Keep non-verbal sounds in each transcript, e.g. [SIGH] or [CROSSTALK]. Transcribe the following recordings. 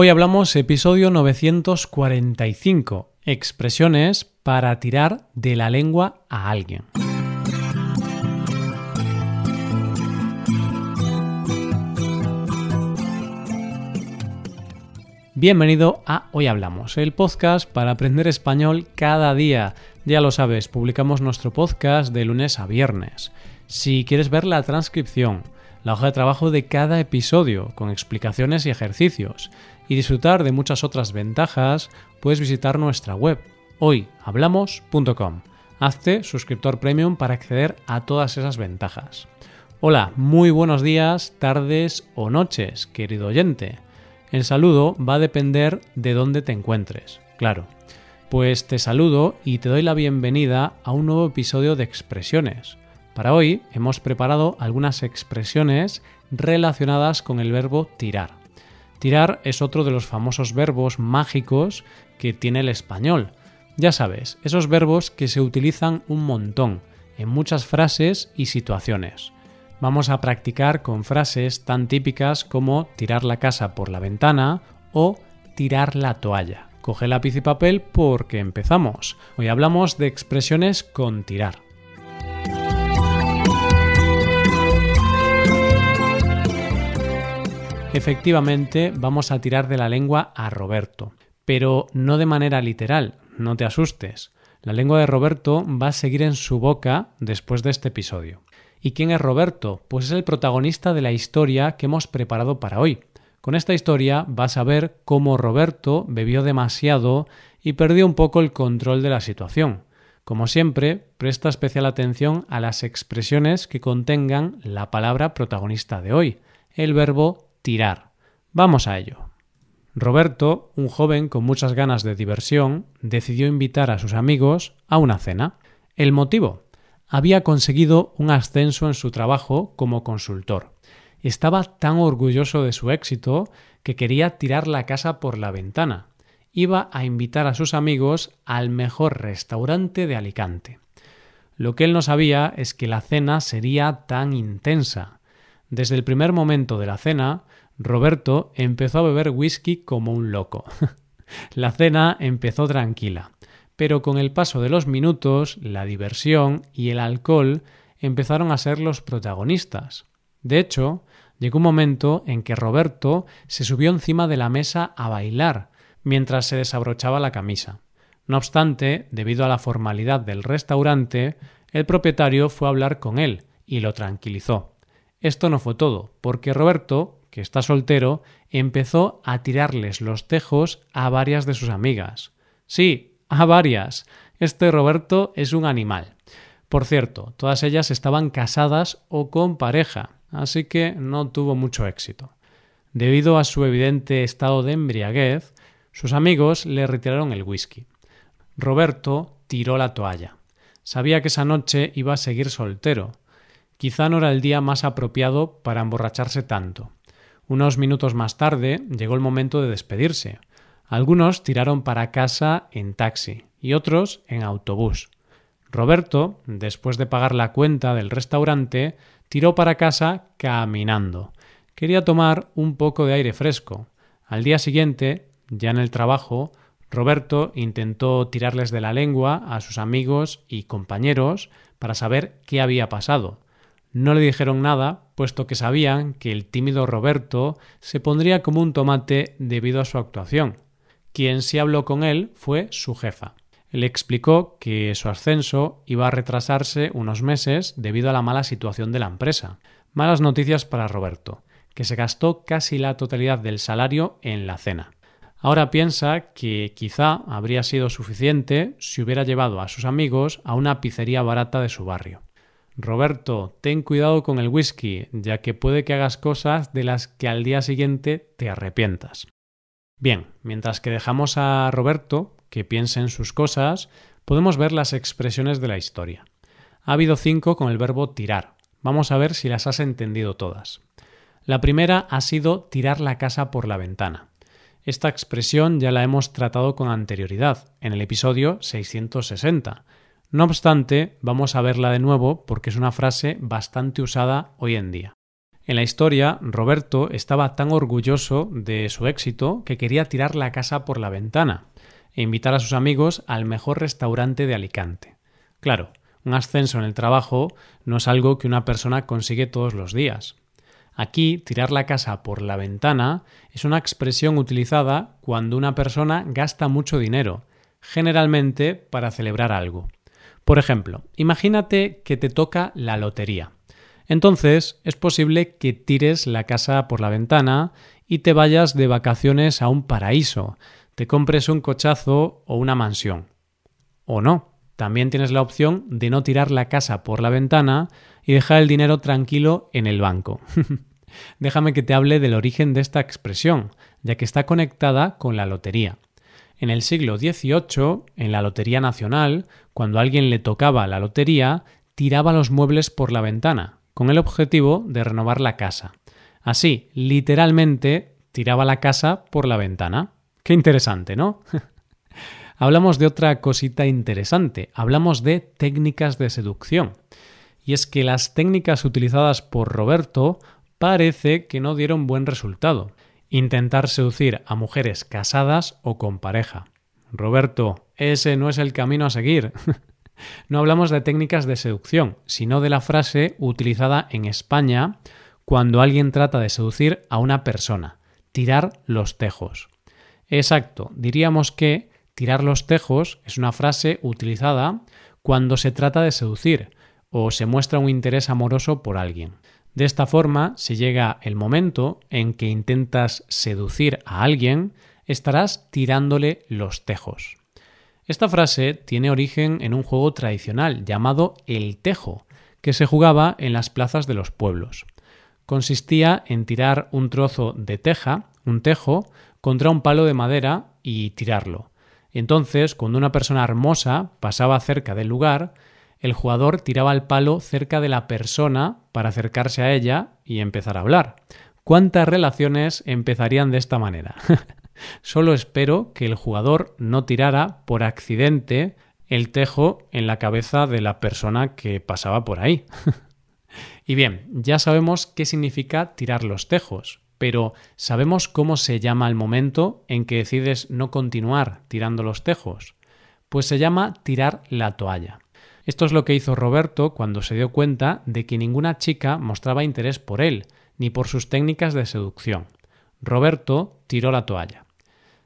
Hoy hablamos episodio 945, expresiones para tirar de la lengua a alguien. Bienvenido a Hoy Hablamos, el podcast para aprender español cada día. Ya lo sabes, publicamos nuestro podcast de lunes a viernes. Si quieres ver la transcripción, la hoja de trabajo de cada episodio, con explicaciones y ejercicios, y disfrutar de muchas otras ventajas, puedes visitar nuestra web hoyhablamos.com. Hazte suscriptor premium para acceder a todas esas ventajas. Hola, muy buenos días, tardes o noches, querido oyente. El saludo va a depender de dónde te encuentres, claro. Pues te saludo y te doy la bienvenida a un nuevo episodio de Expresiones. Para hoy hemos preparado algunas expresiones relacionadas con el verbo tirar. Tirar es otro de los famosos verbos mágicos que tiene el español. Ya sabes, esos verbos que se utilizan un montón, en muchas frases y situaciones. Vamos a practicar con frases tan típicas como tirar la casa por la ventana o tirar la toalla. Coge lápiz y papel porque empezamos. Hoy hablamos de expresiones con tirar. Efectivamente, vamos a tirar de la lengua a Roberto, pero no de manera literal, no te asustes. La lengua de Roberto va a seguir en su boca después de este episodio. ¿Y quién es Roberto? Pues es el protagonista de la historia que hemos preparado para hoy. Con esta historia vas a ver cómo Roberto bebió demasiado y perdió un poco el control de la situación. Como siempre, presta especial atención a las expresiones que contengan la palabra protagonista de hoy, el verbo tirar. Vamos a ello. Roberto, un joven con muchas ganas de diversión, decidió invitar a sus amigos a una cena. El motivo había conseguido un ascenso en su trabajo como consultor. Estaba tan orgulloso de su éxito que quería tirar la casa por la ventana. Iba a invitar a sus amigos al mejor restaurante de Alicante. Lo que él no sabía es que la cena sería tan intensa, desde el primer momento de la cena, Roberto empezó a beber whisky como un loco. [LAUGHS] la cena empezó tranquila, pero con el paso de los minutos, la diversión y el alcohol empezaron a ser los protagonistas. De hecho, llegó un momento en que Roberto se subió encima de la mesa a bailar, mientras se desabrochaba la camisa. No obstante, debido a la formalidad del restaurante, el propietario fue a hablar con él y lo tranquilizó. Esto no fue todo, porque Roberto, que está soltero, empezó a tirarles los tejos a varias de sus amigas. Sí, a varias. Este Roberto es un animal. Por cierto, todas ellas estaban casadas o con pareja, así que no tuvo mucho éxito. Debido a su evidente estado de embriaguez, sus amigos le retiraron el whisky. Roberto tiró la toalla. Sabía que esa noche iba a seguir soltero, Quizá no era el día más apropiado para emborracharse tanto. Unos minutos más tarde llegó el momento de despedirse. Algunos tiraron para casa en taxi y otros en autobús. Roberto, después de pagar la cuenta del restaurante, tiró para casa caminando. Quería tomar un poco de aire fresco. Al día siguiente, ya en el trabajo, Roberto intentó tirarles de la lengua a sus amigos y compañeros para saber qué había pasado. No le dijeron nada, puesto que sabían que el tímido Roberto se pondría como un tomate debido a su actuación. Quien sí habló con él fue su jefa. Le explicó que su ascenso iba a retrasarse unos meses debido a la mala situación de la empresa. Malas noticias para Roberto, que se gastó casi la totalidad del salario en la cena. Ahora piensa que quizá habría sido suficiente si hubiera llevado a sus amigos a una pizzería barata de su barrio. Roberto, ten cuidado con el whisky, ya que puede que hagas cosas de las que al día siguiente te arrepientas. Bien, mientras que dejamos a Roberto que piense en sus cosas, podemos ver las expresiones de la historia. Ha habido cinco con el verbo tirar. Vamos a ver si las has entendido todas. La primera ha sido tirar la casa por la ventana. Esta expresión ya la hemos tratado con anterioridad, en el episodio 660, no obstante, vamos a verla de nuevo porque es una frase bastante usada hoy en día. En la historia, Roberto estaba tan orgulloso de su éxito que quería tirar la casa por la ventana e invitar a sus amigos al mejor restaurante de Alicante. Claro, un ascenso en el trabajo no es algo que una persona consigue todos los días. Aquí, tirar la casa por la ventana es una expresión utilizada cuando una persona gasta mucho dinero, generalmente para celebrar algo. Por ejemplo, imagínate que te toca la lotería. Entonces es posible que tires la casa por la ventana y te vayas de vacaciones a un paraíso, te compres un cochazo o una mansión. O no, también tienes la opción de no tirar la casa por la ventana y dejar el dinero tranquilo en el banco. [LAUGHS] Déjame que te hable del origen de esta expresión, ya que está conectada con la lotería. En el siglo XVIII, en la Lotería Nacional, cuando alguien le tocaba la lotería, tiraba los muebles por la ventana, con el objetivo de renovar la casa. Así, literalmente, tiraba la casa por la ventana. Qué interesante, ¿no? [LAUGHS] hablamos de otra cosita interesante, hablamos de técnicas de seducción. Y es que las técnicas utilizadas por Roberto parece que no dieron buen resultado. Intentar seducir a mujeres casadas o con pareja. Roberto, ese no es el camino a seguir. [LAUGHS] No hablamos de técnicas de seducción, sino de la frase utilizada en España cuando alguien trata de seducir a una persona, tirar los tejos. Exacto, diríamos que tirar los tejos es una frase utilizada cuando se trata de seducir o se muestra un interés amoroso por alguien. De esta forma, si llega el momento en que intentas seducir a alguien, estarás tirándole los tejos. Esta frase tiene origen en un juego tradicional llamado el tejo, que se jugaba en las plazas de los pueblos. Consistía en tirar un trozo de teja, un tejo, contra un palo de madera y tirarlo. Entonces, cuando una persona hermosa pasaba cerca del lugar, el jugador tiraba el palo cerca de la persona para acercarse a ella y empezar a hablar. ¿Cuántas relaciones empezarían de esta manera? [LAUGHS] Solo espero que el jugador no tirara por accidente el tejo en la cabeza de la persona que pasaba por ahí. [LAUGHS] y bien, ya sabemos qué significa tirar los tejos, pero ¿sabemos cómo se llama el momento en que decides no continuar tirando los tejos? Pues se llama tirar la toalla. Esto es lo que hizo Roberto cuando se dio cuenta de que ninguna chica mostraba interés por él, ni por sus técnicas de seducción. Roberto tiró la toalla.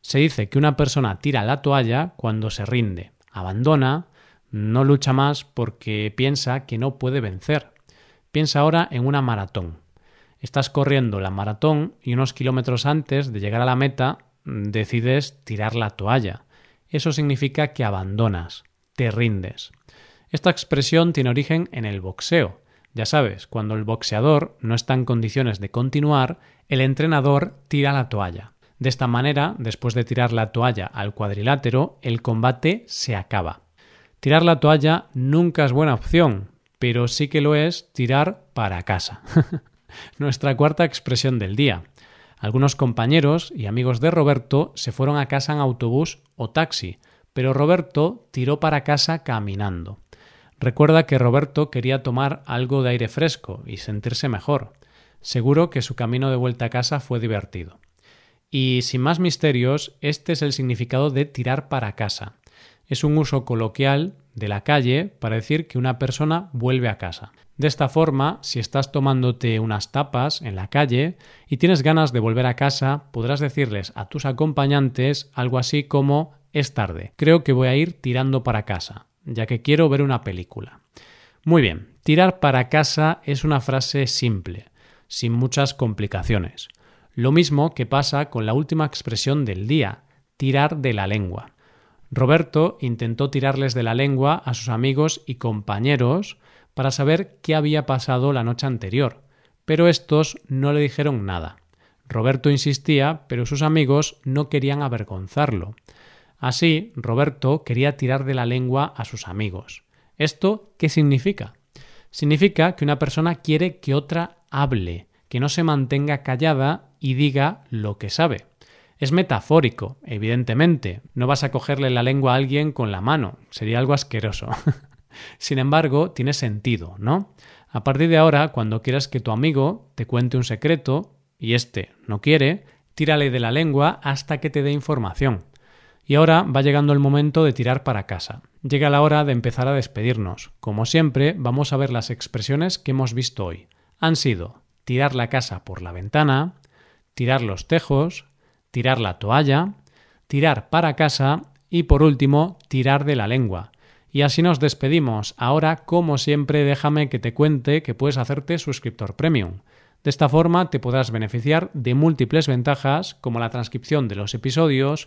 Se dice que una persona tira la toalla cuando se rinde, abandona, no lucha más porque piensa que no puede vencer. Piensa ahora en una maratón. Estás corriendo la maratón y unos kilómetros antes de llegar a la meta decides tirar la toalla. Eso significa que abandonas, te rindes. Esta expresión tiene origen en el boxeo. Ya sabes, cuando el boxeador no está en condiciones de continuar, el entrenador tira la toalla. De esta manera, después de tirar la toalla al cuadrilátero, el combate se acaba. Tirar la toalla nunca es buena opción, pero sí que lo es tirar para casa. [LAUGHS] Nuestra cuarta expresión del día. Algunos compañeros y amigos de Roberto se fueron a casa en autobús o taxi, pero Roberto tiró para casa caminando. Recuerda que Roberto quería tomar algo de aire fresco y sentirse mejor. Seguro que su camino de vuelta a casa fue divertido. Y sin más misterios, este es el significado de tirar para casa. Es un uso coloquial de la calle para decir que una persona vuelve a casa. De esta forma, si estás tomándote unas tapas en la calle y tienes ganas de volver a casa, podrás decirles a tus acompañantes algo así como es tarde, creo que voy a ir tirando para casa, ya que quiero ver una película. Muy bien, tirar para casa es una frase simple, sin muchas complicaciones. Lo mismo que pasa con la última expresión del día, tirar de la lengua. Roberto intentó tirarles de la lengua a sus amigos y compañeros para saber qué había pasado la noche anterior, pero estos no le dijeron nada. Roberto insistía, pero sus amigos no querían avergonzarlo. Así, Roberto quería tirar de la lengua a sus amigos. ¿Esto qué significa? Significa que una persona quiere que otra hable, que no se mantenga callada y diga lo que sabe. Es metafórico, evidentemente. No vas a cogerle la lengua a alguien con la mano. Sería algo asqueroso. [LAUGHS] Sin embargo, tiene sentido, ¿no? A partir de ahora, cuando quieras que tu amigo te cuente un secreto y éste no quiere, tírale de la lengua hasta que te dé información. Y ahora va llegando el momento de tirar para casa. Llega la hora de empezar a despedirnos. Como siempre, vamos a ver las expresiones que hemos visto hoy. Han sido tirar la casa por la ventana, tirar los tejos, tirar la toalla, tirar para casa y por último, tirar de la lengua. Y así nos despedimos. Ahora, como siempre, déjame que te cuente que puedes hacerte suscriptor premium. De esta forma te podrás beneficiar de múltiples ventajas como la transcripción de los episodios